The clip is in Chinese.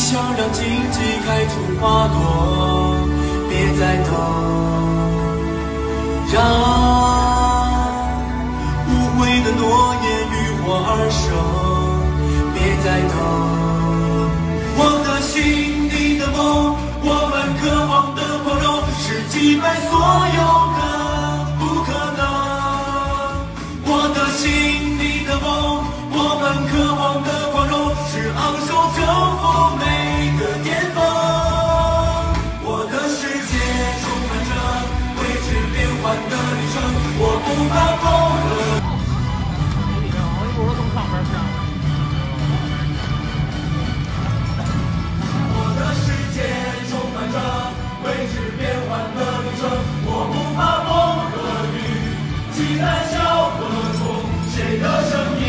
想让荆棘开出花朵，别再等，让无悔的诺言浴火而生，别再等。我的心，你的梦，我们渴望的光荣，是击败所有不怕风和雨，我的世界充满着未知变幻的旅程。我不怕风和雨，期待笑和哭，谁的声音？